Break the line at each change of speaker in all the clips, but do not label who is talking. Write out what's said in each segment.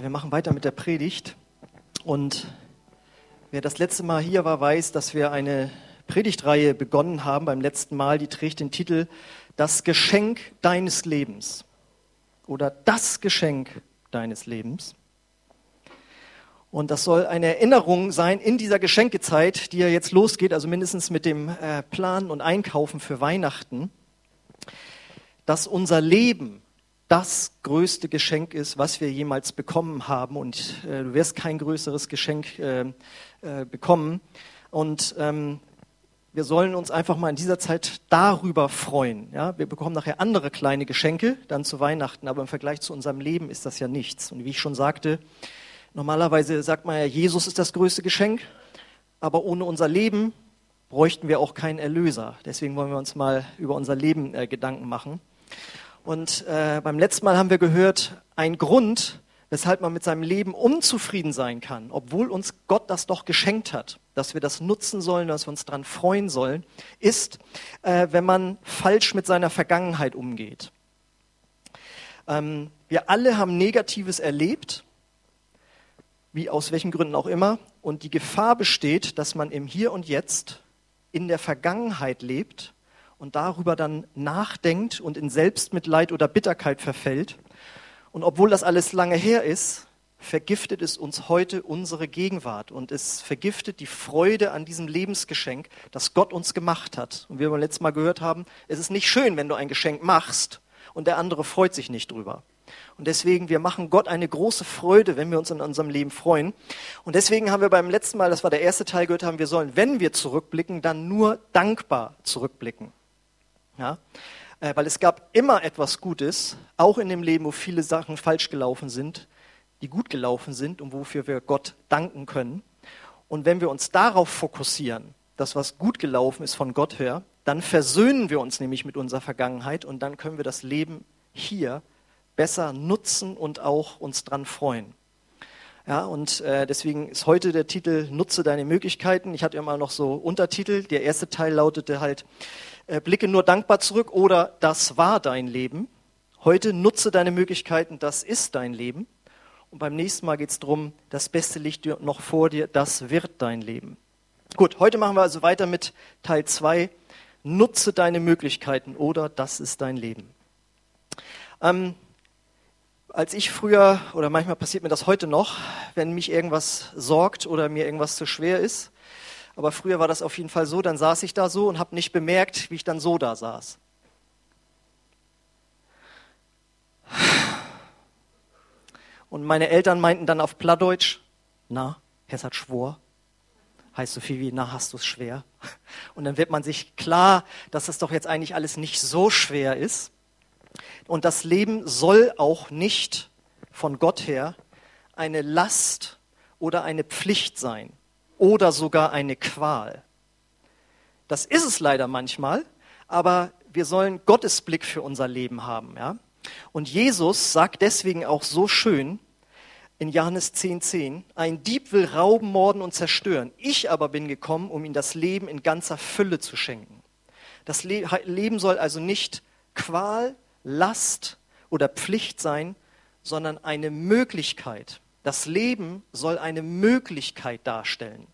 Ja, wir machen weiter mit der Predigt. Und wer das letzte Mal hier war, weiß, dass wir eine Predigtreihe begonnen haben beim letzten Mal. Die trägt den Titel Das Geschenk deines Lebens oder das Geschenk deines Lebens. Und das soll eine Erinnerung sein in dieser Geschenkezeit, die ja jetzt losgeht, also mindestens mit dem äh, Planen und Einkaufen für Weihnachten, dass unser Leben das größte Geschenk ist, was wir jemals bekommen haben. Und äh, du wirst kein größeres Geschenk äh, äh, bekommen. Und ähm, wir sollen uns einfach mal in dieser Zeit darüber freuen. Ja? Wir bekommen nachher andere kleine Geschenke dann zu Weihnachten, aber im Vergleich zu unserem Leben ist das ja nichts. Und wie ich schon sagte, normalerweise sagt man ja, Jesus ist das größte Geschenk, aber ohne unser Leben bräuchten wir auch keinen Erlöser. Deswegen wollen wir uns mal über unser Leben äh, Gedanken machen. Und äh, beim letzten Mal haben wir gehört, ein Grund, weshalb man mit seinem Leben unzufrieden sein kann, obwohl uns Gott das doch geschenkt hat, dass wir das nutzen sollen, dass wir uns daran freuen sollen, ist, äh, wenn man falsch mit seiner Vergangenheit umgeht. Ähm, wir alle haben Negatives erlebt, wie aus welchen Gründen auch immer, und die Gefahr besteht, dass man im Hier und Jetzt in der Vergangenheit lebt und darüber dann nachdenkt und in Selbstmitleid oder Bitterkeit verfällt. Und obwohl das alles lange her ist, vergiftet es uns heute unsere Gegenwart und es vergiftet die Freude an diesem Lebensgeschenk, das Gott uns gemacht hat. Und wie wir beim letzten Mal gehört haben, es ist nicht schön, wenn du ein Geschenk machst und der andere freut sich nicht drüber. Und deswegen, wir machen Gott eine große Freude, wenn wir uns in unserem Leben freuen. Und deswegen haben wir beim letzten Mal, das war der erste Teil, gehört haben, wir sollen, wenn wir zurückblicken, dann nur dankbar zurückblicken. Ja? Äh, weil es gab immer etwas Gutes, auch in dem Leben, wo viele Sachen falsch gelaufen sind, die gut gelaufen sind und wofür wir Gott danken können. Und wenn wir uns darauf fokussieren, das, was gut gelaufen ist von Gott her, dann versöhnen wir uns nämlich mit unserer Vergangenheit und dann können wir das Leben hier besser nutzen und auch uns dran freuen. Ja, und äh, deswegen ist heute der Titel Nutze deine Möglichkeiten. Ich hatte immer noch so Untertitel. Der erste Teil lautete halt blicke nur dankbar zurück oder das war dein Leben. Heute nutze deine Möglichkeiten, das ist dein Leben. Und beim nächsten Mal geht es darum, das Beste liegt noch vor dir, das wird dein Leben. Gut, heute machen wir also weiter mit Teil 2. Nutze deine Möglichkeiten oder das ist dein Leben. Ähm, als ich früher, oder manchmal passiert mir das heute noch, wenn mich irgendwas sorgt oder mir irgendwas zu schwer ist, aber früher war das auf jeden Fall so, dann saß ich da so und habe nicht bemerkt, wie ich dann so da saß. Und meine Eltern meinten dann auf Plattdeutsch, na, Hessert schwor, heißt so viel wie, na, hast du es schwer. Und dann wird man sich klar, dass das doch jetzt eigentlich alles nicht so schwer ist. Und das Leben soll auch nicht von Gott her eine Last oder eine Pflicht sein oder sogar eine Qual. Das ist es leider manchmal, aber wir sollen Gottes Blick für unser Leben haben. Ja? Und Jesus sagt deswegen auch so schön in Johannes 10,10, 10, ein Dieb will rauben, morden und zerstören. Ich aber bin gekommen, um ihm das Leben in ganzer Fülle zu schenken. Das Le Leben soll also nicht Qual, Last oder Pflicht sein, sondern eine Möglichkeit. Das Leben soll eine Möglichkeit darstellen.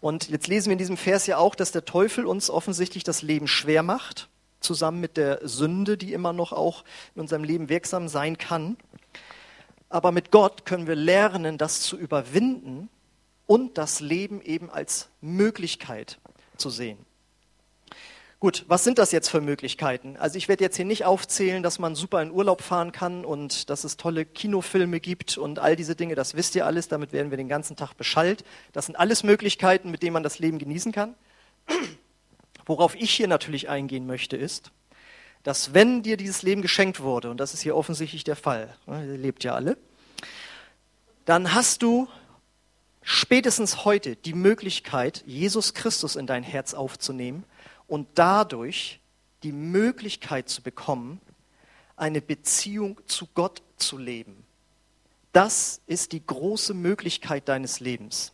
Und jetzt lesen wir in diesem Vers ja auch, dass der Teufel uns offensichtlich das Leben schwer macht, zusammen mit der Sünde, die immer noch auch in unserem Leben wirksam sein kann. Aber mit Gott können wir lernen, das zu überwinden und das Leben eben als Möglichkeit zu sehen. Gut, was sind das jetzt für Möglichkeiten? Also ich werde jetzt hier nicht aufzählen, dass man super in Urlaub fahren kann und dass es tolle Kinofilme gibt und all diese Dinge, das wisst ihr alles, damit werden wir den ganzen Tag beschallt. Das sind alles Möglichkeiten, mit denen man das Leben genießen kann. Worauf ich hier natürlich eingehen möchte, ist, dass wenn dir dieses Leben geschenkt wurde, und das ist hier offensichtlich der Fall, ne, ihr lebt ja alle, dann hast du spätestens heute die Möglichkeit, Jesus Christus in dein Herz aufzunehmen und dadurch die Möglichkeit zu bekommen, eine Beziehung zu Gott zu leben. Das ist die große Möglichkeit deines Lebens.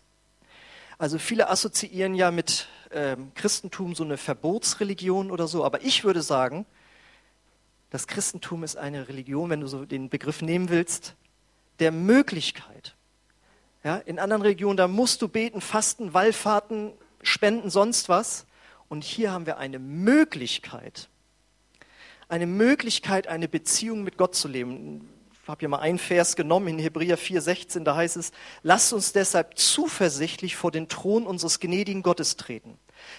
Also viele assoziieren ja mit ähm, Christentum so eine Verbotsreligion oder so, aber ich würde sagen, das Christentum ist eine Religion, wenn du so den Begriff nehmen willst, der Möglichkeit. Ja, in anderen Regionen, da musst du beten, fasten, Wallfahrten, spenden, sonst was. Und hier haben wir eine Möglichkeit, eine Möglichkeit, eine Beziehung mit Gott zu leben. Ich habe hier mal einen Vers genommen in Hebräer 4,16, da heißt es, lasst uns deshalb zuversichtlich vor den Thron unseres gnädigen Gottes treten.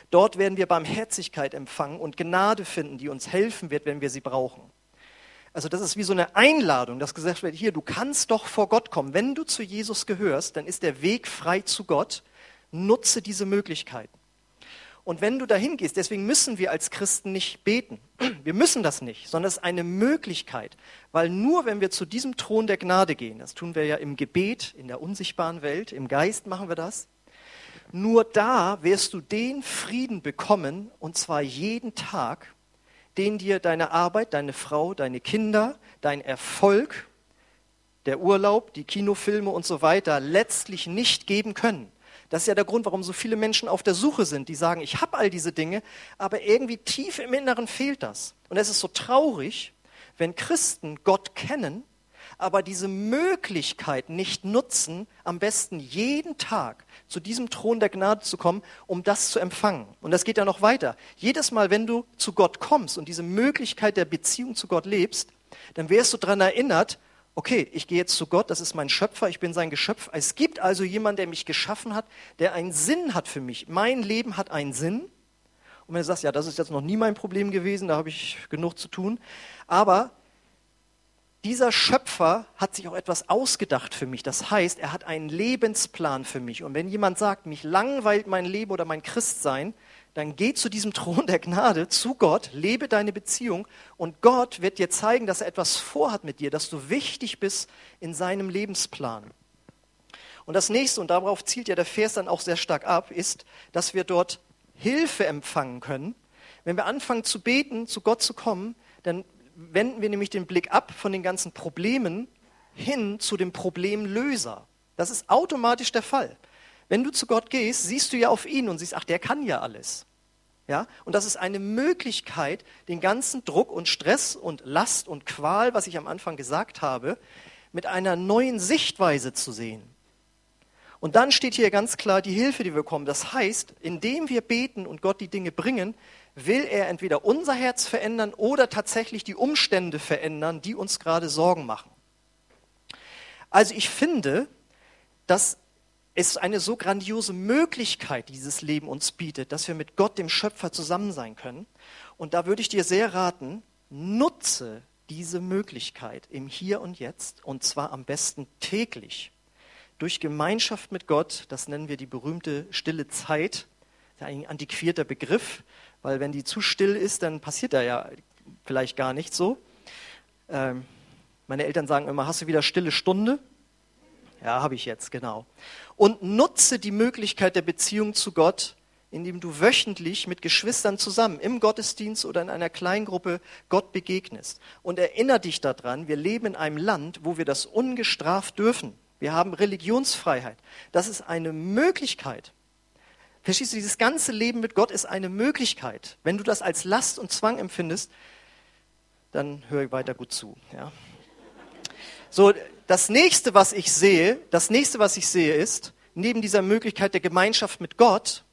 Dort werden wir Barmherzigkeit empfangen und Gnade finden, die uns helfen wird, wenn wir sie brauchen. Also das ist wie so eine Einladung, dass gesagt wird, hier, du kannst doch vor Gott kommen. Wenn du zu Jesus gehörst, dann ist der Weg frei zu Gott. Nutze diese Möglichkeiten. Und wenn du dahin gehst, deswegen müssen wir als Christen nicht beten. Wir müssen das nicht, sondern es ist eine Möglichkeit. Weil nur wenn wir zu diesem Thron der Gnade gehen, das tun wir ja im Gebet, in der unsichtbaren Welt, im Geist machen wir das, nur da wirst du den Frieden bekommen, und zwar jeden Tag, den dir deine Arbeit, deine Frau, deine Kinder, dein Erfolg, der Urlaub, die Kinofilme und so weiter letztlich nicht geben können. Das ist ja der Grund, warum so viele Menschen auf der Suche sind, die sagen, ich habe all diese Dinge, aber irgendwie tief im Inneren fehlt das. Und es ist so traurig, wenn Christen Gott kennen, aber diese Möglichkeit nicht nutzen, am besten jeden Tag zu diesem Thron der Gnade zu kommen, um das zu empfangen. Und das geht ja noch weiter. Jedes Mal, wenn du zu Gott kommst und diese Möglichkeit der Beziehung zu Gott lebst, dann wirst du daran erinnert, okay, ich gehe jetzt zu Gott, das ist mein Schöpfer, ich bin sein Geschöpf. Es gibt also jemanden, der mich geschaffen hat, der einen Sinn hat für mich. Mein Leben hat einen Sinn. Und wenn du sagst, ja, das ist jetzt noch nie mein Problem gewesen, da habe ich genug zu tun. Aber dieser Schöpfer hat sich auch etwas ausgedacht für mich. Das heißt, er hat einen Lebensplan für mich. Und wenn jemand sagt, mich langweilt mein Leben oder mein Christsein, dann geh zu diesem Thron der Gnade, zu Gott, lebe deine Beziehung und Gott wird dir zeigen, dass er etwas vorhat mit dir, dass du wichtig bist in seinem Lebensplan. Und das nächste, und darauf zielt ja der Vers dann auch sehr stark ab, ist, dass wir dort Hilfe empfangen können. Wenn wir anfangen zu beten, zu Gott zu kommen, dann wenden wir nämlich den Blick ab von den ganzen Problemen hin zu dem Problemlöser. Das ist automatisch der Fall. Wenn du zu Gott gehst, siehst du ja auf ihn und siehst, ach, der kann ja alles. Ja? Und das ist eine Möglichkeit, den ganzen Druck und Stress und Last und Qual, was ich am Anfang gesagt habe, mit einer neuen Sichtweise zu sehen. Und dann steht hier ganz klar die Hilfe, die wir bekommen. Das heißt, indem wir beten und Gott die Dinge bringen, will er entweder unser Herz verändern oder tatsächlich die Umstände verändern, die uns gerade Sorgen machen. Also ich finde, dass es eine so grandiose Möglichkeit dieses Leben uns bietet, dass wir mit Gott, dem Schöpfer, zusammen sein können. Und da würde ich dir sehr raten, nutze diese Möglichkeit im Hier und Jetzt und zwar am besten täglich. Durch Gemeinschaft mit Gott, das nennen wir die berühmte stille Zeit, ein antiquierter Begriff, weil wenn die zu still ist, dann passiert da ja vielleicht gar nichts so. Ähm, meine Eltern sagen immer, hast du wieder stille Stunde? Ja, habe ich jetzt, genau. Und nutze die Möglichkeit der Beziehung zu Gott, indem du wöchentlich mit Geschwistern zusammen im Gottesdienst oder in einer Kleingruppe Gott begegnest. Und erinnere dich daran, wir leben in einem Land, wo wir das ungestraft dürfen. Wir haben Religionsfreiheit. Das ist eine Möglichkeit. Verstehst du, dieses ganze Leben mit Gott ist eine Möglichkeit. Wenn du das als Last und Zwang empfindest, dann höre weiter gut zu. Ja. So, das nächste, was ich sehe, das nächste, was ich sehe, ist, neben dieser Möglichkeit der Gemeinschaft mit Gott,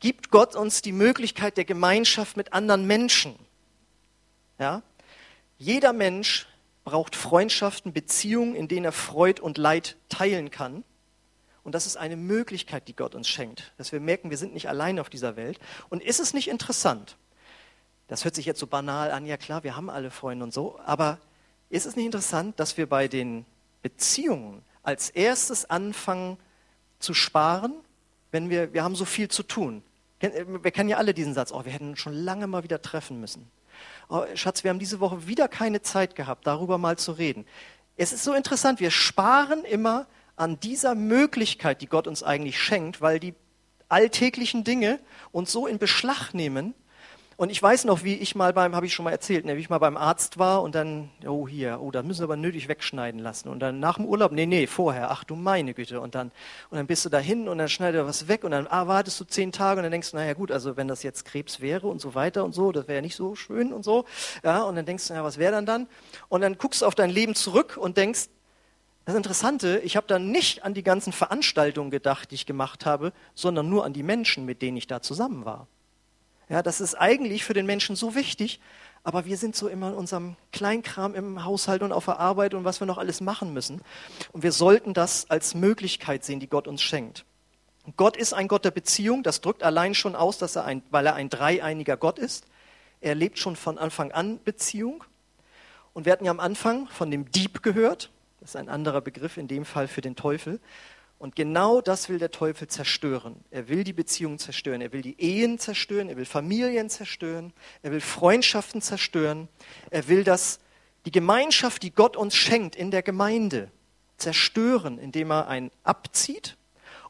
gibt Gott uns die Möglichkeit der Gemeinschaft mit anderen Menschen. Ja? Jeder Mensch braucht Freundschaften, Beziehungen, in denen er Freud und Leid teilen kann. Und das ist eine Möglichkeit, die Gott uns schenkt, dass wir merken, wir sind nicht allein auf dieser Welt. Und ist es nicht interessant? Das hört sich jetzt so banal an, ja klar, wir haben alle Freunde und so, aber ist es nicht interessant, dass wir bei den Beziehungen als erstes anfangen zu sparen, wenn wir, wir haben so viel zu tun. Wir kennen ja alle diesen Satz, oh, wir hätten uns schon lange mal wieder treffen müssen. Oh, Schatz, wir haben diese Woche wieder keine Zeit gehabt, darüber mal zu reden. Es ist so interessant, wir sparen immer an dieser Möglichkeit, die Gott uns eigentlich schenkt, weil die alltäglichen Dinge uns so in Beschlag nehmen. Und ich weiß noch, wie ich mal beim, habe ich schon mal erzählt, ne, wie ich mal beim Arzt war und dann, oh hier, oh, da müssen wir aber nötig wegschneiden lassen. Und dann nach dem Urlaub, nee, nee, vorher, ach du meine Güte. Und dann, und dann bist du dahin und dann schneidet er was weg und dann ah, wartest du zehn Tage und dann denkst du, naja gut, also wenn das jetzt Krebs wäre und so weiter und so, das wäre ja nicht so schön und so. Ja, und dann denkst du, ja, was wäre dann dann? Und dann guckst du auf dein Leben zurück und denkst, Das Interessante, ich habe da nicht an die ganzen Veranstaltungen gedacht, die ich gemacht habe, sondern nur an die Menschen, mit denen ich da zusammen war. Ja, das ist eigentlich für den Menschen so wichtig, aber wir sind so immer in unserem Kleinkram im Haushalt und auf der Arbeit und was wir noch alles machen müssen. Und wir sollten das als Möglichkeit sehen, die Gott uns schenkt. Gott ist ein Gott der Beziehung. Das drückt allein schon aus, dass er ein, weil er ein dreieiniger Gott ist. Er lebt schon von Anfang an Beziehung. Und wir hatten ja am Anfang von dem Dieb gehört. Das ist ein anderer Begriff in dem Fall für den Teufel. Und genau das will der Teufel zerstören. Er will die Beziehungen zerstören, er will die Ehen zerstören, er will Familien zerstören, er will Freundschaften zerstören, er will das, die Gemeinschaft, die Gott uns schenkt in der Gemeinde, zerstören, indem er einen abzieht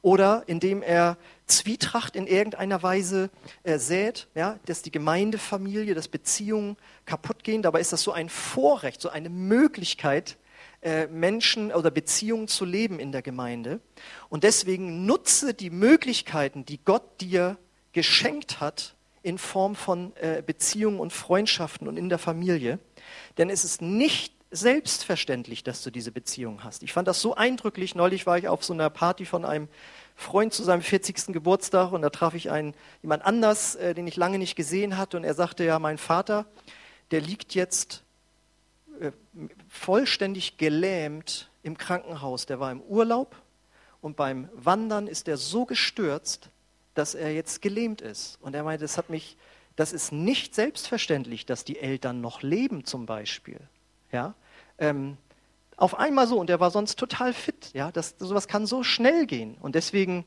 oder indem er Zwietracht in irgendeiner Weise äh, sät, ja, dass die Gemeindefamilie, dass Beziehungen kaputt gehen. Dabei ist das so ein Vorrecht, so eine Möglichkeit, äh, Menschen oder Beziehungen zu leben in der Gemeinde. Und deswegen nutze die Möglichkeiten, die Gott dir geschenkt hat, in Form von äh, Beziehungen und Freundschaften und in der Familie. Denn es ist nicht selbstverständlich, dass du diese Beziehung hast. Ich fand das so eindrücklich. Neulich war ich auf so einer Party von einem Freund zu seinem 40. Geburtstag und da traf ich einen, jemand anders, äh, den ich lange nicht gesehen hatte und er sagte, ja, mein Vater, der liegt jetzt vollständig gelähmt im Krankenhaus. Der war im Urlaub und beim Wandern ist er so gestürzt, dass er jetzt gelähmt ist. Und er meinte, das hat mich, das ist nicht selbstverständlich, dass die Eltern noch leben zum Beispiel. Ja, ähm, auf einmal so und er war sonst total fit. Ja, das, sowas kann so schnell gehen und deswegen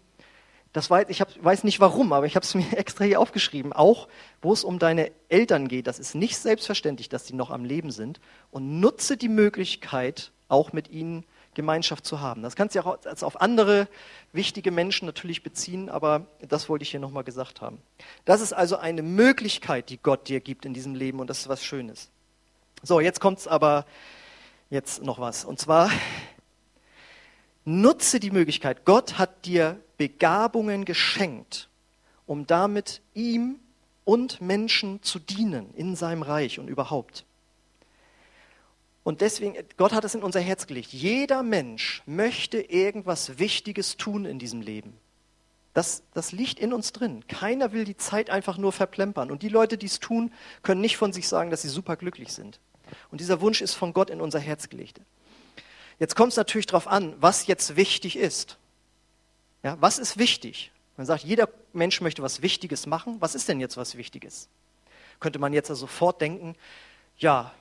das weiß, ich hab, weiß nicht warum, aber ich habe es mir extra hier aufgeschrieben. Auch wo es um deine Eltern geht, das ist nicht selbstverständlich, dass die noch am Leben sind. Und nutze die Möglichkeit, auch mit ihnen Gemeinschaft zu haben. Das kannst du ja auch auf andere wichtige Menschen natürlich beziehen, aber das wollte ich hier nochmal gesagt haben. Das ist also eine Möglichkeit, die Gott dir gibt in diesem Leben und das ist was Schönes. So, jetzt kommt es aber jetzt noch was. Und zwar nutze die Möglichkeit. Gott hat dir Begabungen geschenkt, um damit ihm und Menschen zu dienen in seinem Reich und überhaupt. Und deswegen, Gott hat es in unser Herz gelegt. Jeder Mensch möchte irgendwas Wichtiges tun in diesem Leben. Das, das liegt in uns drin. Keiner will die Zeit einfach nur verplempern. Und die Leute, die es tun, können nicht von sich sagen, dass sie superglücklich sind. Und dieser Wunsch ist von Gott in unser Herz gelegt. Jetzt kommt es natürlich darauf an, was jetzt wichtig ist. Ja, was ist wichtig? Man sagt, jeder Mensch möchte was Wichtiges machen. Was ist denn jetzt was Wichtiges? Könnte man jetzt sofort denken, ja,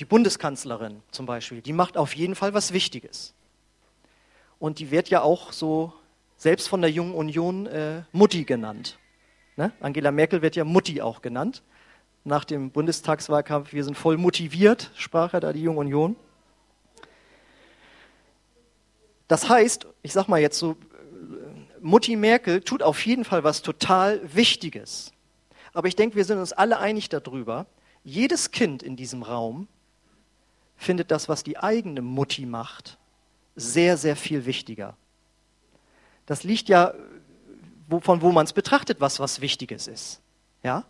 die Bundeskanzlerin zum Beispiel, die macht auf jeden Fall was Wichtiges. Und die wird ja auch so selbst von der Jungen Union äh, Mutti genannt. Ne? Angela Merkel wird ja Mutti auch genannt. Nach dem Bundestagswahlkampf, wir sind voll motiviert, sprach er da die Junge Union. Das heißt, ich sag mal jetzt so Mutti Merkel tut auf jeden Fall was total Wichtiges. Aber ich denke, wir sind uns alle einig darüber, jedes Kind in diesem Raum findet das, was die eigene Mutti macht, sehr, sehr viel wichtiger. Das liegt ja, von wo man es betrachtet, was was Wichtiges ist. Ja?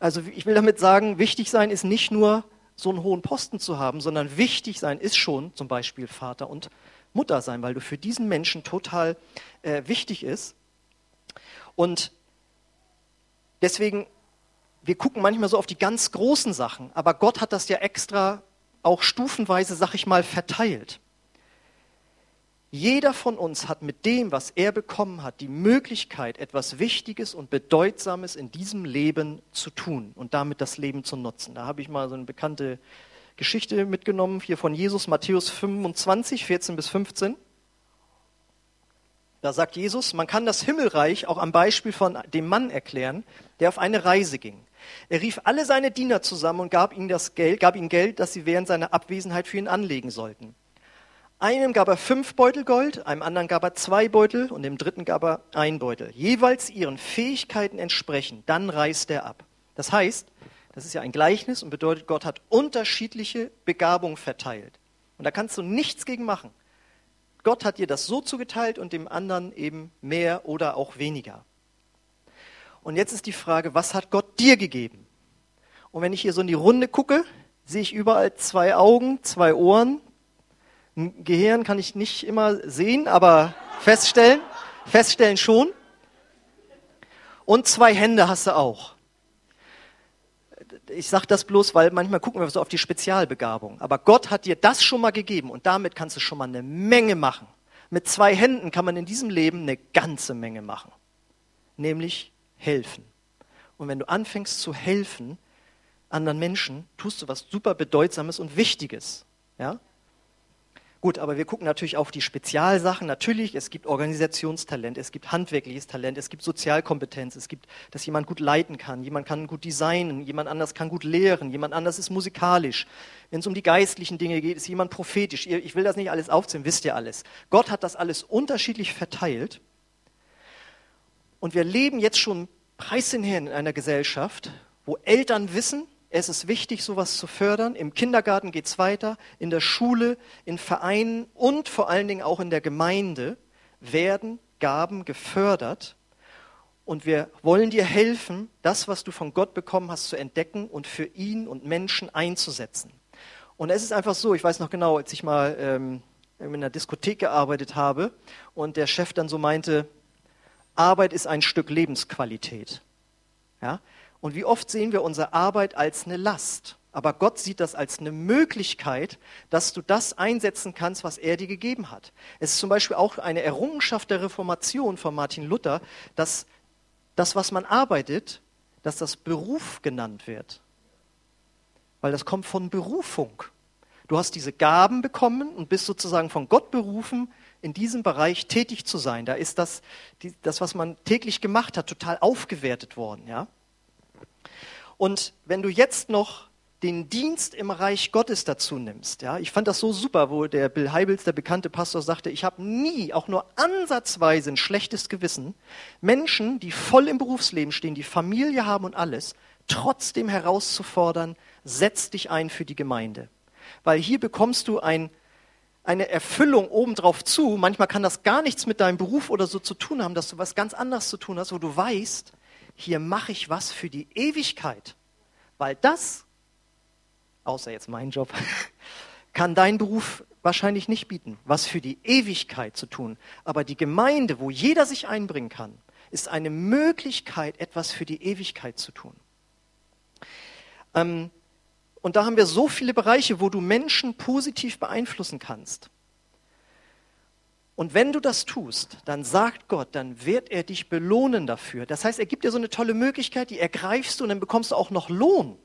Also ich will damit sagen, wichtig sein ist nicht nur so einen hohen Posten zu haben, sondern wichtig sein ist schon zum Beispiel Vater und Mutter sein, weil du für diesen Menschen total äh, wichtig ist. Und deswegen, wir gucken manchmal so auf die ganz großen Sachen, aber Gott hat das ja extra auch stufenweise, sag ich mal, verteilt. Jeder von uns hat mit dem, was er bekommen hat, die Möglichkeit, etwas Wichtiges und Bedeutsames in diesem Leben zu tun und damit das Leben zu nutzen. Da habe ich mal so eine bekannte Geschichte mitgenommen, hier von Jesus, Matthäus 25, 14 bis 15. Da sagt Jesus, man kann das Himmelreich auch am Beispiel von dem Mann erklären, der auf eine Reise ging. Er rief alle seine Diener zusammen und gab ihnen, das Geld, gab ihnen Geld, das sie während seiner Abwesenheit für ihn anlegen sollten. Einem gab er fünf Beutel Gold, einem anderen gab er zwei Beutel und dem dritten gab er ein Beutel. Jeweils ihren Fähigkeiten entsprechend. Dann reist er ab. Das heißt, das ist ja ein Gleichnis und bedeutet, Gott hat unterschiedliche Begabungen verteilt. Und da kannst du nichts gegen machen. Gott hat dir das so zugeteilt und dem anderen eben mehr oder auch weniger. Und jetzt ist die Frage, was hat Gott dir gegeben? Und wenn ich hier so in die Runde gucke, sehe ich überall zwei Augen, zwei Ohren, Ein Gehirn kann ich nicht immer sehen, aber feststellen, feststellen schon. Und zwei Hände hast du auch. Ich sage das bloß, weil manchmal gucken wir so auf die Spezialbegabung. Aber Gott hat dir das schon mal gegeben und damit kannst du schon mal eine Menge machen. Mit zwei Händen kann man in diesem Leben eine ganze Menge machen. Nämlich helfen. Und wenn du anfängst zu helfen anderen Menschen, tust du was super Bedeutsames und Wichtiges. Ja? Gut, aber wir gucken natürlich auf die Spezialsachen. Natürlich, es gibt Organisationstalent, es gibt handwerkliches Talent, es gibt Sozialkompetenz, es gibt, dass jemand gut leiten kann, jemand kann gut designen, jemand anders kann gut lehren, jemand anders ist musikalisch. Wenn es um die geistlichen Dinge geht, ist jemand prophetisch. Ich will das nicht alles aufzählen, wisst ihr alles. Gott hat das alles unterschiedlich verteilt. Und wir leben jetzt schon preishinher in einer Gesellschaft, wo Eltern wissen, es ist wichtig, sowas zu fördern. Im Kindergarten geht es weiter, in der Schule, in Vereinen und vor allen Dingen auch in der Gemeinde werden Gaben gefördert. Und wir wollen dir helfen, das, was du von Gott bekommen hast, zu entdecken und für ihn und Menschen einzusetzen. Und es ist einfach so, ich weiß noch genau, als ich mal ähm, in einer Diskothek gearbeitet habe und der Chef dann so meinte, Arbeit ist ein Stück Lebensqualität. Ja? Und wie oft sehen wir unsere Arbeit als eine Last? Aber Gott sieht das als eine Möglichkeit, dass du das einsetzen kannst, was er dir gegeben hat. Es ist zum Beispiel auch eine Errungenschaft der Reformation von Martin Luther, dass das, was man arbeitet, dass das Beruf genannt wird. Weil das kommt von Berufung. Du hast diese Gaben bekommen und bist sozusagen von Gott berufen, in diesem Bereich tätig zu sein. Da ist das, das was man täglich gemacht hat, total aufgewertet worden. Ja? Und wenn du jetzt noch den Dienst im Reich Gottes dazu nimmst. Ja, ich fand das so super, wo der Bill Heibels, der bekannte Pastor, sagte, ich habe nie, auch nur ansatzweise ein schlechtes Gewissen, Menschen, die voll im Berufsleben stehen, die Familie haben und alles, trotzdem herauszufordern, setz dich ein für die Gemeinde. Weil hier bekommst du ein, eine Erfüllung obendrauf zu. Manchmal kann das gar nichts mit deinem Beruf oder so zu tun haben, dass du was ganz anderes zu tun hast, wo du weißt, hier mache ich was für die Ewigkeit. Weil das, außer jetzt mein Job, kann dein Beruf wahrscheinlich nicht bieten, was für die Ewigkeit zu tun. Aber die Gemeinde, wo jeder sich einbringen kann, ist eine Möglichkeit, etwas für die Ewigkeit zu tun. Ähm, und da haben wir so viele Bereiche, wo du Menschen positiv beeinflussen kannst. Und wenn du das tust, dann sagt Gott, dann wird er dich belohnen dafür. Das heißt, er gibt dir so eine tolle Möglichkeit, die ergreifst du und dann bekommst du auch noch Lohn.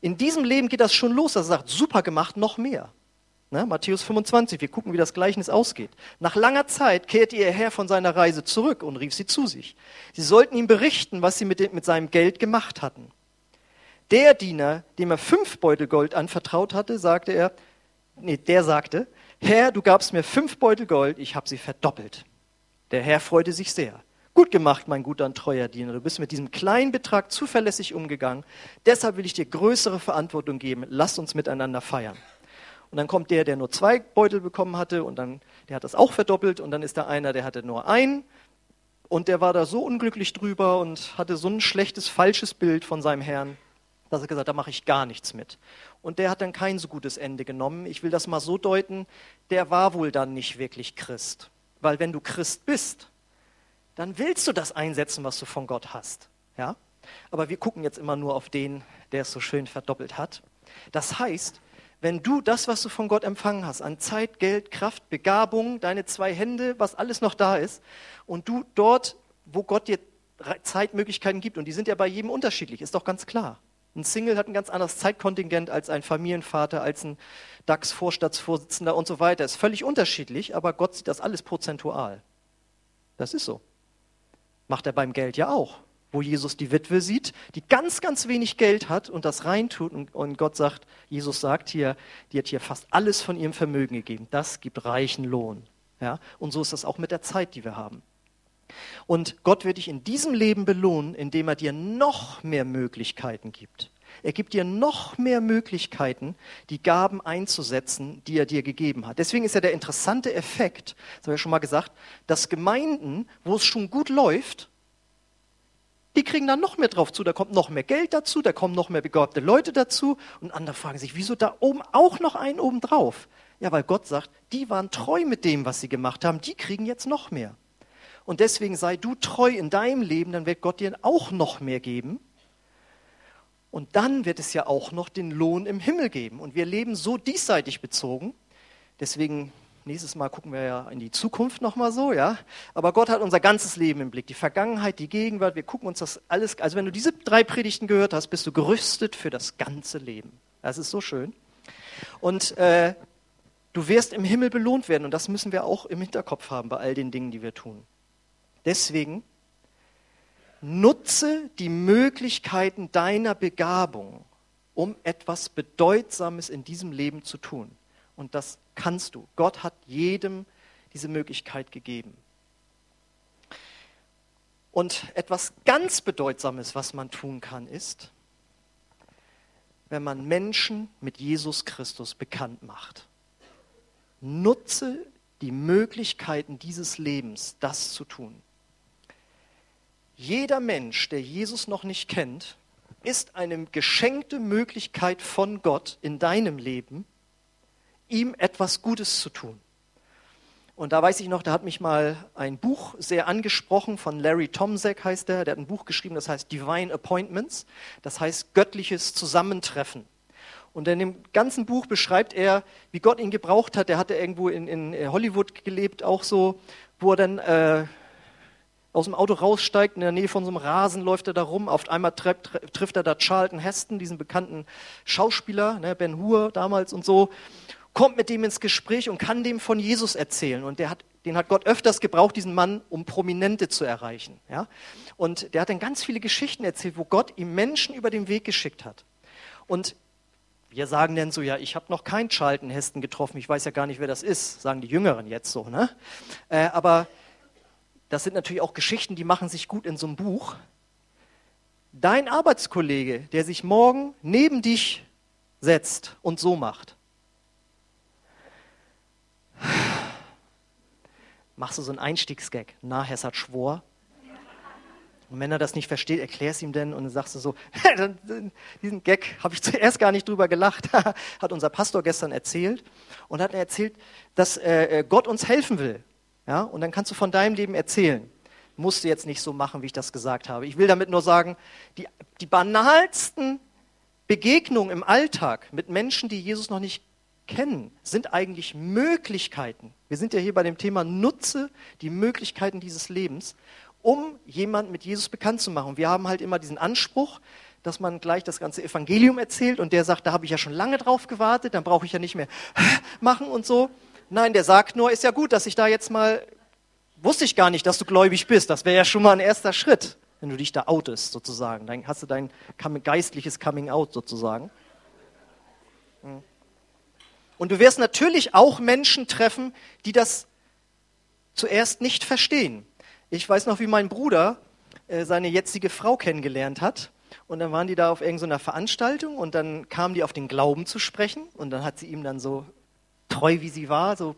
In diesem Leben geht das schon los, dass er sagt, super gemacht, noch mehr. Ne? Matthäus 25, wir gucken, wie das Gleichnis ausgeht. Nach langer Zeit kehrte ihr Herr von seiner Reise zurück und rief sie zu sich. Sie sollten ihm berichten, was sie mit, dem, mit seinem Geld gemacht hatten. Der Diener, dem er fünf Beutel Gold anvertraut hatte, sagte er, nee, der sagte, Herr, du gabst mir fünf Beutel Gold, ich habe sie verdoppelt. Der Herr freute sich sehr. Gut gemacht, mein guter und treuer Diener. Du bist mit diesem kleinen Betrag zuverlässig umgegangen. Deshalb will ich dir größere Verantwortung geben. Lass uns miteinander feiern. Und dann kommt der, der nur zwei Beutel bekommen hatte, und dann, der hat das auch verdoppelt. Und dann ist da einer, der hatte nur einen. Und der war da so unglücklich drüber und hatte so ein schlechtes, falsches Bild von seinem Herrn, dass er gesagt hat, da mache ich gar nichts mit. Und der hat dann kein so gutes Ende genommen. Ich will das mal so deuten, der war wohl dann nicht wirklich Christ. Weil wenn du Christ bist, dann willst du das einsetzen, was du von Gott hast. Ja? Aber wir gucken jetzt immer nur auf den, der es so schön verdoppelt hat. Das heißt, wenn du das, was du von Gott empfangen hast, an Zeit, Geld, Kraft, Begabung, deine zwei Hände, was alles noch da ist, und du dort, wo Gott dir Zeitmöglichkeiten gibt, und die sind ja bei jedem unterschiedlich, ist doch ganz klar. Ein Single hat ein ganz anderes Zeitkontingent als ein Familienvater, als ein DAX-Vorstandsvorsitzender und so weiter. Ist völlig unterschiedlich, aber Gott sieht das alles prozentual. Das ist so. Macht er beim Geld ja auch. Wo Jesus die Witwe sieht, die ganz, ganz wenig Geld hat und das reintut und, Gott sagt, Jesus sagt hier, die hat hier fast alles von ihrem Vermögen gegeben. Das gibt reichen Lohn. Ja? Und so ist das auch mit der Zeit, die wir haben. Und Gott wird dich in diesem Leben belohnen, indem er dir noch mehr Möglichkeiten gibt. Er gibt dir noch mehr Möglichkeiten, die Gaben einzusetzen, die er dir gegeben hat. Deswegen ist ja der interessante Effekt, das habe ich schon mal gesagt, dass Gemeinden, wo es schon gut läuft, Die kriegen dann noch mehr drauf zu, da kommt noch mehr Geld dazu, da kommen noch mehr begabte Leute dazu. Und andere fragen sich, wieso da oben auch noch einen oben drauf? Ja, weil Gott sagt, die waren treu mit dem, was sie gemacht haben, die kriegen jetzt noch mehr. Und deswegen sei du treu in deinem Leben, dann wird Gott dir auch noch mehr geben. Und dann wird es ja auch noch den Lohn im Himmel geben. Und wir leben so diesseitig bezogen. Deswegen Nächstes Mal gucken wir ja in die Zukunft nochmal so, ja. Aber Gott hat unser ganzes Leben im Blick. Die Vergangenheit, die Gegenwart. Wir gucken uns das alles, also wenn du diese drei Predigten gehört hast, bist du gerüstet für das ganze Leben. Das ist so schön. Und äh, du wirst im Himmel belohnt werden. Und das müssen wir auch im Hinterkopf haben bei all den Dingen, die wir tun. Deswegen nutze die Möglichkeiten deiner Begabung, um etwas Bedeutsames in diesem Leben zu tun. Und das kannst du. Gott hat jedem diese Möglichkeit gegeben. Und etwas ganz Bedeutsames, was man tun kann, ist, wenn man Menschen mit Jesus Christus bekannt macht. Nutze die Möglichkeiten dieses Lebens, das zu tun. Jeder Mensch, der Jesus noch nicht kennt, ist eine geschenkte Möglichkeit von Gott in deinem Leben, ihm etwas Gutes zu tun. Und da weiß ich noch, da hat mich mal ein Buch sehr angesprochen von Larry Tomzek heißt der, der hat ein Buch geschrieben, das heißt Divine Appointments, das heißt göttliches Zusammentreffen. Und in dem ganzen Buch beschreibt er, wie Gott ihn gebraucht hat. Der hatte irgendwo in, in Hollywood gelebt, auch so, wo er dann äh, aus dem Auto raussteigt, in der Nähe von so einem Rasen läuft er da rum. Auf einmal trifft, er da Charlton Heston, diesen bekannten Schauspieler, ne, Ben Hur damals und so kommt mit dem ins Gespräch und kann dem von Jesus erzählen. Und der hat, den hat Gott öfters gebraucht, diesen Mann, um Prominente zu erreichen. Ja? Und der hat dann ganz viele Geschichten erzählt, wo Gott ihm Menschen über den Weg geschickt hat. Und wir sagen dann so, ja, ich habe noch keinen Charlton Heston getroffen, ich weiß ja gar nicht, wer das ist, sagen die Jüngeren jetzt so. Ne? Äh, aber das sind natürlich auch Geschichten, die machen sich gut in so einem Buch. Dein Arbeitskollege, der sich morgen neben dich setzt und so macht, machst du so einen Einstiegsgag. Na, Hessert schwor. Und wenn er das nicht versteht, erklär es ihm denn und dann sagst du so, diesen Gag habe ich zuerst gar nicht drüber gelacht, hat unser Pastor gestern erzählt und hat erzählt, dass äh, Gott uns helfen will. Ja? Und dann kannst du von deinem Leben erzählen. Musst du jetzt nicht so machen, wie ich das gesagt habe. Ich will damit nur sagen, die, die banalsten Begegnungen im Alltag mit Menschen, die Jesus noch nicht kennen, sind eigentlich Möglichkeiten. Wir sind ja hier bei dem Thema Nutze die Möglichkeiten dieses Lebens, um jemand mit Jesus bekannt zu machen. Wir haben halt immer diesen Anspruch, dass man gleich das ganze Evangelium erzählt und der sagt, da habe ich ja schon lange drauf gewartet, dann brauche ich ja nicht mehr machen und so. Nein, der sagt nur, ist ja gut, dass ich da jetzt mal, wusste ich gar nicht, dass du gläubig bist. Das wäre ja schon mal ein erster Schritt, wenn du dich da outest sozusagen. Dann hast du dein geistliches Coming Out sozusagen. Hm. Und du wirst natürlich auch Menschen treffen, die das zuerst nicht verstehen. Ich weiß noch, wie mein Bruder äh, seine jetzige Frau kennengelernt hat. Und dann waren die da auf irgendeiner Veranstaltung und dann kamen die auf den Glauben zu sprechen. Und dann hat sie ihm dann so treu wie sie war, so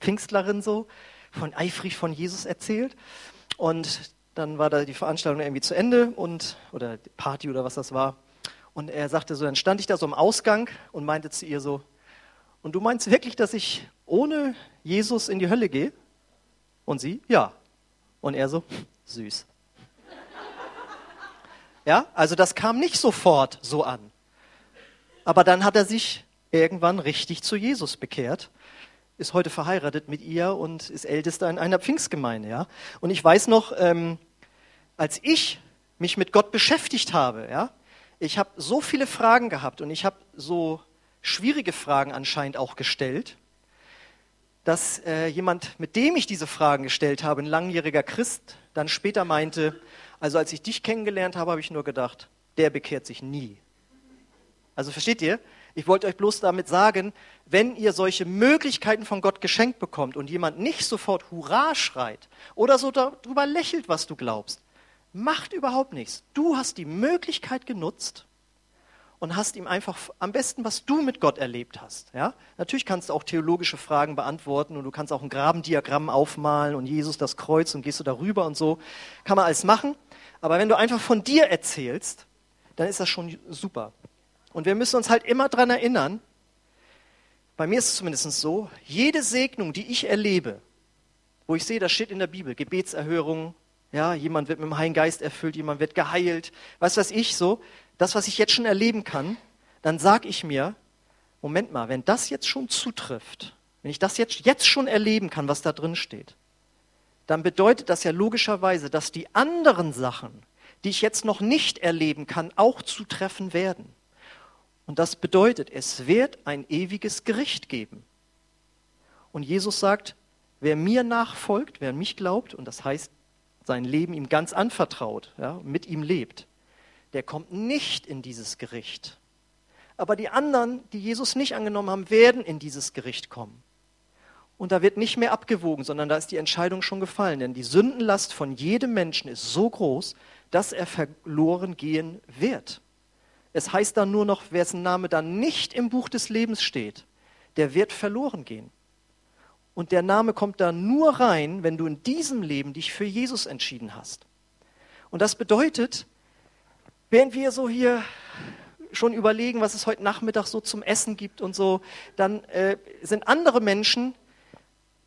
Pfingstlerin so, von eifrig von Jesus erzählt. Und dann war da die Veranstaltung irgendwie zu Ende und oder Party oder was das war. Und er sagte so, dann stand ich da so im Ausgang und meinte zu ihr so, und du meinst wirklich, dass ich ohne Jesus in die Hölle gehe? Und sie, ja. Und er so, süß. Ja, also das kam nicht sofort so an. Aber dann hat er sich irgendwann richtig zu Jesus bekehrt, ist heute verheiratet mit ihr und ist Ältester in einer Pfingstgemeinde. Ja? Und ich weiß noch, ähm, als ich mich mit Gott beschäftigt habe, ja, ich habe so viele Fragen gehabt und ich habe so schwierige Fragen anscheinend auch gestellt, dass äh, jemand, mit dem ich diese Fragen gestellt habe, ein langjähriger Christ, dann später meinte, also als ich dich kennengelernt habe, habe ich nur gedacht, der bekehrt sich nie. Also versteht ihr? Ich wollte euch bloß damit sagen, wenn ihr solche Möglichkeiten von Gott geschenkt bekommt und jemand nicht sofort Hurra schreit oder so darüber lächelt, was du glaubst, macht überhaupt nichts. Du hast die Möglichkeit genutzt und hast ihm einfach am besten, was du mit Gott erlebt hast. Ja? Natürlich kannst du auch theologische Fragen beantworten und du kannst auch ein Grabendiagramm aufmalen und Jesus das Kreuz und gehst du darüber und so. Kann man alles machen. Aber wenn du einfach von dir erzählst, dann ist das schon super. Und wir müssen uns halt immer daran erinnern, bei mir ist es zumindest so, jede Segnung, die ich erlebe, wo ich sehe, das steht in der Bibel, Gebetserhörung, ja, jemand wird mit dem Heiligen Geist erfüllt, jemand wird geheilt, was weiß ich so, das, was ich jetzt schon erleben kann, dann sage ich mir, Moment mal, wenn das jetzt schon zutrifft, wenn ich das jetzt, jetzt schon erleben kann, was da drin steht, dann bedeutet das ja logischerweise, dass die anderen Sachen, die ich jetzt noch nicht erleben kann, auch zutreffen werden. Und das bedeutet, es wird ein ewiges Gericht geben. Und Jesus sagt, wer mir nachfolgt, wer an mich glaubt, und das heißt, sein Leben ihm ganz anvertraut, ja, mit ihm lebt, der kommt nicht in dieses Gericht. Aber die anderen, die Jesus nicht angenommen haben, werden in dieses Gericht kommen. Und da wird nicht mehr abgewogen, sondern da ist die Entscheidung schon gefallen. Denn die Sündenlast von jedem Menschen ist so groß, dass er verloren gehen wird. Es heißt dann nur noch, wessen Name dann nicht im Buch des Lebens steht, der wird verloren gehen. Und der Name kommt da nur rein, wenn du in diesem Leben dich für Jesus entschieden hast. Und das bedeutet, Während wir so hier schon überlegen, was es heute Nachmittag so zum Essen gibt und so, dann äh, sind andere Menschen,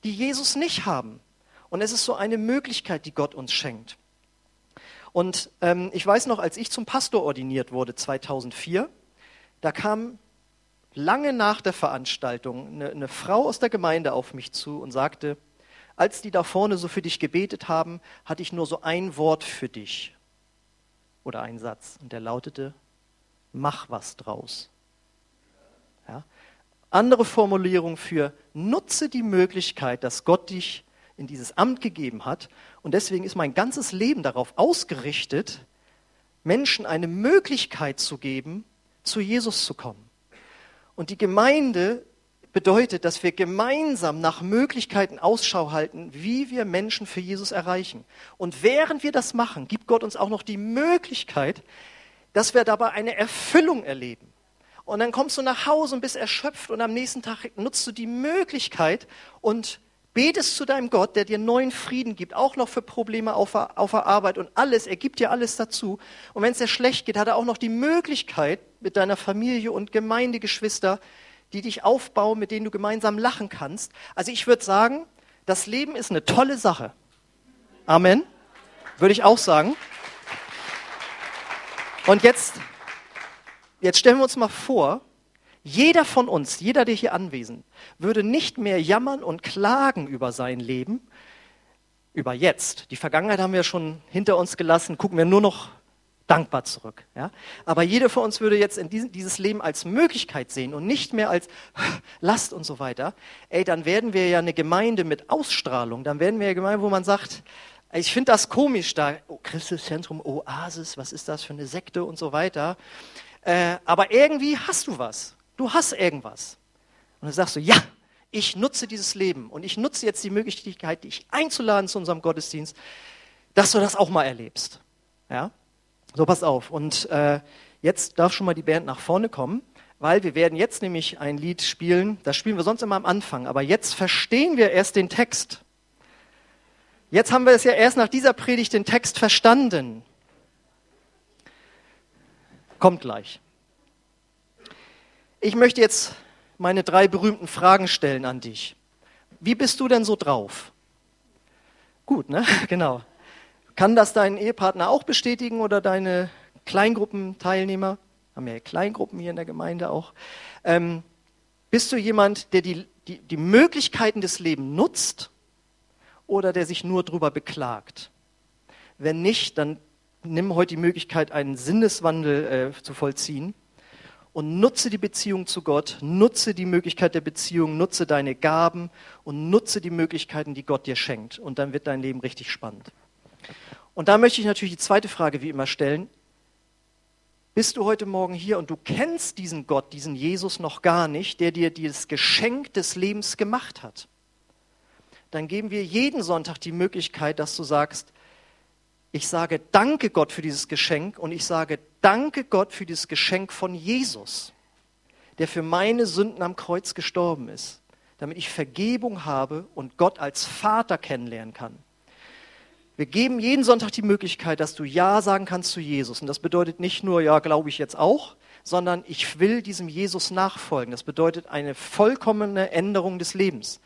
die Jesus nicht haben. Und es ist so eine Möglichkeit, die Gott uns schenkt. Und ähm, ich weiß noch, als ich zum Pastor ordiniert wurde 2004, da kam lange nach der Veranstaltung eine, eine Frau aus der Gemeinde auf mich zu und sagte, als die da vorne so für dich gebetet haben, hatte ich nur so ein Wort für dich oder ein Satz und der lautete, mach was draus. Ja? Andere Formulierung für, nutze die Möglichkeit, dass Gott dich in dieses Amt gegeben hat. Und deswegen ist mein ganzes Leben darauf ausgerichtet, Menschen eine Möglichkeit zu geben, zu Jesus zu kommen. Und die Gemeinde bedeutet, dass wir gemeinsam nach Möglichkeiten Ausschau halten, wie wir Menschen für Jesus erreichen. Und während wir das machen, gibt Gott uns auch noch die Möglichkeit, dass wir dabei eine Erfüllung erleben. Und dann kommst du nach Hause und bist erschöpft und am nächsten Tag nutzt du die Möglichkeit und betest zu deinem Gott, der dir neuen Frieden gibt, auch noch für Probleme auf der, auf der Arbeit und alles, er gibt dir alles dazu. Und wenn es dir schlecht geht, hat er auch noch die Möglichkeit, mit deiner Familie und Gemeindegeschwister die dich aufbauen, mit denen du gemeinsam lachen kannst. Also ich würde sagen, das Leben ist eine tolle Sache. Amen. Würde ich auch sagen. Und jetzt, jetzt stellen wir uns mal vor, jeder von uns, jeder, der hier anwesend, würde nicht mehr jammern und klagen über sein Leben, über jetzt. Die Vergangenheit haben wir schon hinter uns gelassen, gucken wir nur noch dankbar zurück. Ja? Aber jeder von uns würde jetzt in diesem, dieses Leben als Möglichkeit sehen und nicht mehr als Last und so weiter. Ey, dann werden wir ja eine Gemeinde mit Ausstrahlung. Dann werden wir eine Gemeinde, wo man sagt, ich finde das komisch da. Oh, Christuszentrum, Oasis, was ist das für eine Sekte und so weiter. Äh, aber irgendwie hast du was. Du hast irgendwas. Und dann sagst du, ja, ich nutze dieses Leben und ich nutze jetzt die Möglichkeit, dich einzuladen zu unserem Gottesdienst, dass du das auch mal erlebst. Ja? So, pass auf. Und äh, jetzt darf schon mal die Band nach vorne kommen, weil wir werden jetzt nämlich ein Lied spielen. Das spielen wir sonst immer am Anfang. Aber jetzt verstehen wir erst den Text. Jetzt haben wir es ja erst nach dieser Predigt den Text verstanden. Kommt gleich. Ich möchte jetzt meine drei berühmten Fragen stellen an dich. Wie bist du denn so drauf? Gut, ne? Genau. Kann das dein Ehepartner auch bestätigen oder deine Kleingruppenteilnehmer? Haben wir ja Kleingruppen hier in der Gemeinde auch. Ähm, bist du jemand, der die, die, die Möglichkeiten des Lebens nutzt oder der sich nur darüber beklagt? Wenn nicht, dann nimm heute die Möglichkeit, einen Sinneswandel äh, zu vollziehen und nutze die Beziehung zu Gott, nutze die Möglichkeit der Beziehung, nutze deine Gaben und nutze die Möglichkeiten, die Gott dir schenkt. Und dann wird dein Leben richtig spannend. Und da möchte ich natürlich die zweite Frage wie immer stellen. Bist du heute Morgen hier und du kennst diesen Gott, diesen Jesus noch gar nicht, der dir dieses Geschenk des Lebens gemacht hat? Dann geben wir jeden Sonntag die Möglichkeit, dass du sagst, Ich sage danke Gott für dieses Geschenk und ich sage danke Gott für dieses Geschenk von Jesus, der für meine Sünden am Kreuz gestorben ist, damit ich Vergebung habe und Gott als Vater kennenlernen kann. Wir geben jeden Sonntag die Möglichkeit, dass du Ja sagen kannst zu Jesus. Und das bedeutet nicht nur, ja, glaube ich jetzt auch, sondern ich will diesem Jesus nachfolgen. Das bedeutet eine vollkommene Änderung des Lebens.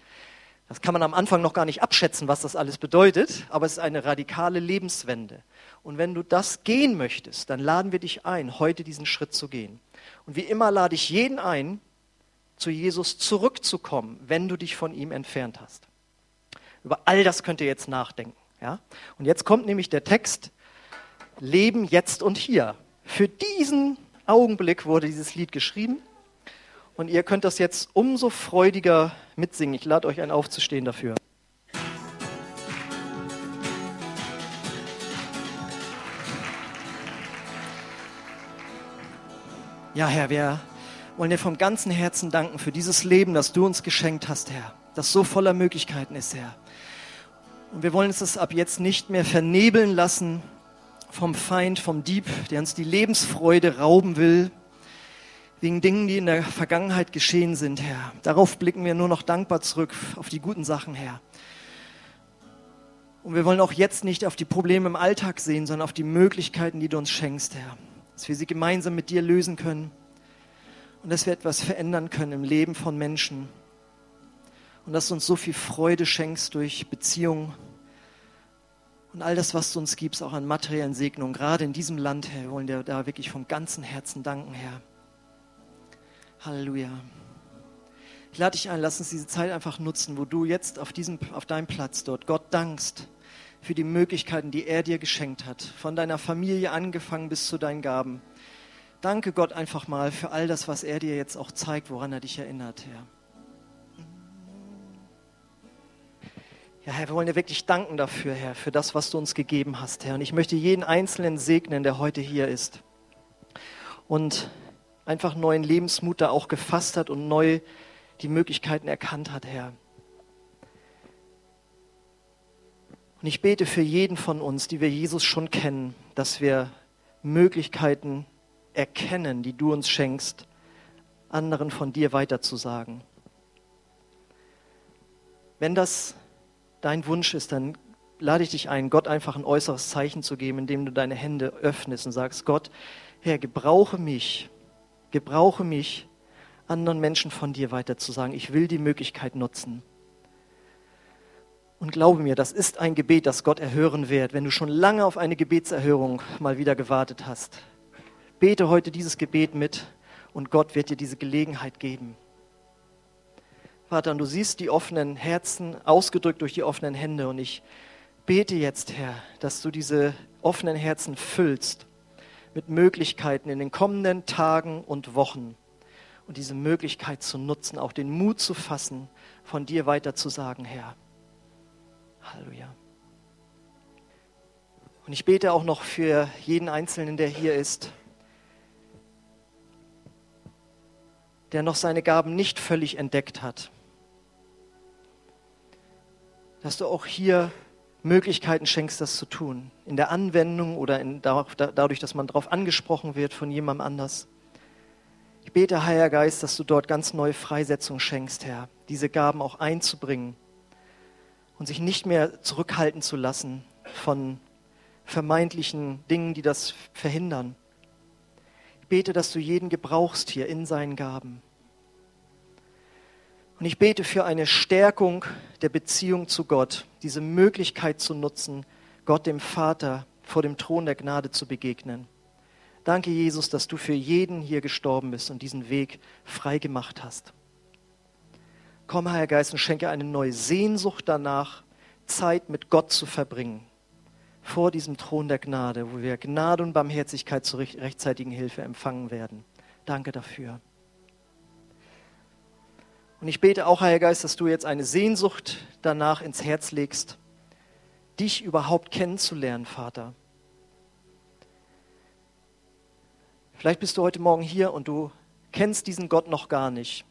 Das kann man am Anfang noch gar nicht abschätzen, was das alles bedeutet, aber es ist eine radikale Lebenswende. Und wenn du das gehen möchtest, dann laden wir dich ein, heute diesen Schritt zu gehen. Und wie immer lade ich jeden ein, zu Jesus zurückzukommen, wenn du dich von ihm entfernt hast. Über all das könnt ihr jetzt nachdenken. Ja? Und jetzt kommt nämlich der Text, Leben jetzt und hier. Für diesen Augenblick wurde dieses Lied geschrieben. Und ihr könnt das jetzt umso freudiger mitsingen. Ich lade euch ein, aufzustehen dafür. Ja, Herr, wir wollen dir vom ganzen Herzen danken für dieses Leben, das du uns geschenkt hast, Herr, das so voller Möglichkeiten ist, Herr. Und wir wollen uns das ab jetzt nicht mehr vernebeln lassen vom Feind, vom Dieb, der uns die Lebensfreude rauben will, wegen Dingen, die in der Vergangenheit geschehen sind, Herr. Darauf blicken wir nur noch dankbar zurück, auf die guten Sachen, Herr. Und wir wollen auch jetzt nicht auf die Probleme im Alltag sehen, sondern auf die Möglichkeiten, die du uns schenkst, Herr. Dass wir sie gemeinsam mit dir lösen können und dass wir etwas verändern können im Leben von Menschen. Und dass du uns so viel Freude schenkst durch Beziehungen und all das, was du uns gibst, auch an materiellen Segnungen, gerade in diesem Land, Herr. Wir wollen dir da wirklich vom ganzen Herzen danken, Herr. Halleluja. Ich lade dich ein, lass uns diese Zeit einfach nutzen, wo du jetzt auf, diesem, auf deinem Platz dort Gott dankst für die Möglichkeiten, die er dir geschenkt hat, von deiner Familie angefangen bis zu deinen Gaben. Danke Gott einfach mal für all das, was er dir jetzt auch zeigt, woran er dich erinnert, Herr. Ja, Herr, wir wollen dir wirklich danken dafür, Herr, für das, was du uns gegeben hast, Herr. Und ich möchte jeden Einzelnen segnen, der heute hier ist. Und einfach neuen Lebensmut da auch gefasst hat und neu die Möglichkeiten erkannt hat, Herr. Und ich bete für jeden von uns, die wir Jesus schon kennen, dass wir Möglichkeiten erkennen, die du uns schenkst, anderen von dir weiterzusagen. Wenn das dein Wunsch ist, dann lade ich dich ein, Gott einfach ein äußeres Zeichen zu geben, indem du deine Hände öffnest und sagst, Gott, Herr, gebrauche mich, Gebrauche mich, anderen Menschen von dir weiterzusagen. Ich will die Möglichkeit nutzen. Und glaube mir, das ist ein Gebet, das Gott erhören wird, wenn du schon lange auf eine Gebetserhörung mal wieder gewartet hast. Bete heute dieses Gebet mit und Gott wird dir diese Gelegenheit geben. Vater, und du siehst die offenen Herzen ausgedrückt durch die offenen Hände und ich bete jetzt, Herr, dass du diese offenen Herzen füllst mit Möglichkeiten in den kommenden Tagen und Wochen. Und diese Möglichkeit zu nutzen, auch den Mut zu fassen, von dir weiter zu sagen, Herr. Halleluja. Und ich bete auch noch für jeden Einzelnen, der hier ist, der noch seine Gaben nicht völlig entdeckt hat. Dass du auch hier Möglichkeiten schenkst, das zu tun. In der Anwendung oder in, dadurch, dass man darauf angesprochen wird von jemandem anders. Ich bete, Heiliger Geist, dass du dort ganz neue Freisetzung schenkst, Herr, diese Gaben auch einzubringen und sich nicht mehr zurückhalten zu lassen von vermeintlichen Dingen, die das verhindern. Ich bete, dass du jeden gebrauchst hier in seinen Gaben. Und ich bete für eine Stärkung der Beziehung zu Gott, diese Möglichkeit zu nutzen, Gott dem Vater vor dem Thron der Gnade zu begegnen. Danke, Jesus, dass du für jeden hier gestorben bist und diesen Weg frei gemacht hast. Komm, Herr Geist, und schenke eine neue Sehnsucht danach, Zeit mit Gott zu verbringen, vor diesem Thron der Gnade, wo wir Gnade und Barmherzigkeit zur rechtzeitigen Hilfe empfangen werden. Danke dafür. Und ich bete auch, Heiliger Geist, dass du jetzt eine Sehnsucht danach ins Herz legst, dich überhaupt kennenzulernen, Vater. Vielleicht bist du heute Morgen hier und du kennst diesen Gott noch gar nicht.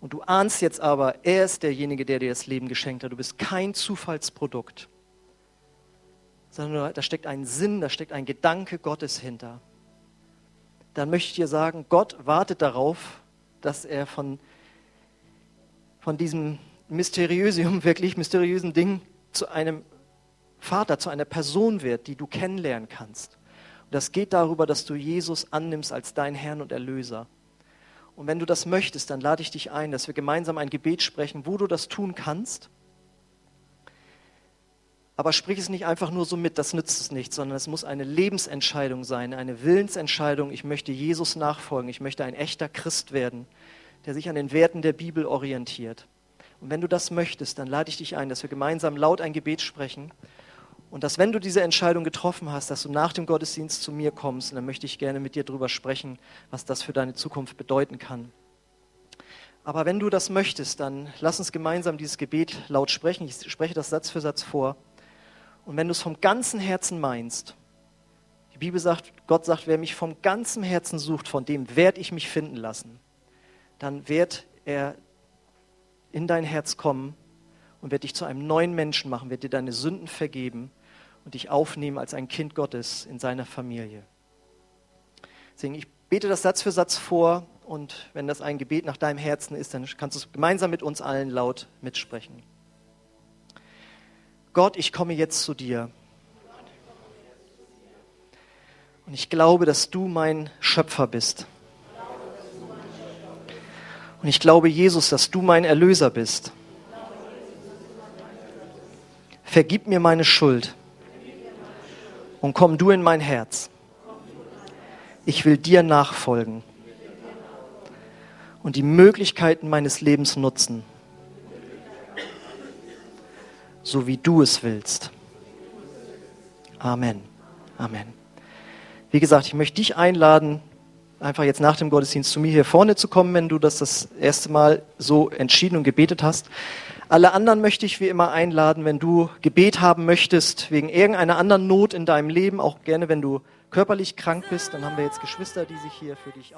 Und du ahnst jetzt aber, er ist derjenige, der dir das Leben geschenkt hat. Du bist kein Zufallsprodukt. sondern da steckt ein Sinn, da steckt ein Gedanke Gottes hinter. Dann möchte ich dir sagen, Gott wartet darauf, dass er von, von diesem mysteriösem, wirklich mysteriösen Ding zu einem Vater, zu einer Person wird, die du kennenlernen kannst. Und das geht darüber, dass du Jesus annimmst als dein Herrn und Erlöser. Und wenn du das möchtest, dann lade ich dich ein, dass wir gemeinsam ein Gebet sprechen, wo du das tun kannst. Aber sprich es nicht einfach nur so mit, das nützt es nicht, sondern es muss eine Lebensentscheidung sein, eine Willensentscheidung. Ich möchte Jesus nachfolgen, ich möchte ein echter Christ werden, der sich an den Werten der Bibel orientiert. Und wenn du das möchtest, dann lade ich dich ein, dass wir gemeinsam laut ein Gebet sprechen. Und dass, wenn du diese Entscheidung getroffen hast, dass du nach dem Gottesdienst zu mir kommst, und dann möchte ich gerne mit dir darüber sprechen, was das für deine Zukunft bedeuten kann. Aber wenn du das möchtest, dann lass uns gemeinsam dieses Gebet laut sprechen. Ich spreche das Satz für Satz vor. Und wenn du es vom ganzen Herzen meinst, die Bibel sagt, Gott sagt, wer mich vom ganzen Herzen sucht, von dem werde ich mich finden lassen, dann wird er in dein Herz kommen und wird dich zu einem neuen Menschen machen, wird dir deine Sünden vergeben und dich aufnehmen als ein Kind Gottes in seiner Familie. Deswegen, ich bete das Satz für Satz vor und wenn das ein Gebet nach deinem Herzen ist, dann kannst du es gemeinsam mit uns allen laut mitsprechen. Gott, ich komme jetzt zu dir. Und ich glaube, dass du mein Schöpfer bist. Und ich glaube, Jesus, dass du mein Erlöser bist. Vergib mir meine Schuld und komm du in mein Herz. Ich will dir nachfolgen und die Möglichkeiten meines Lebens nutzen, so wie du es willst. Amen. Amen. Wie gesagt, ich möchte dich einladen, einfach jetzt nach dem Gottesdienst zu mir hier vorne zu kommen, wenn du das das erste Mal so entschieden und gebetet hast. Alle anderen möchte ich wie immer einladen, wenn du Gebet haben möchtest, wegen irgendeiner anderen Not in deinem Leben, auch gerne wenn du körperlich krank bist, dann haben wir jetzt Geschwister, die sich hier für dich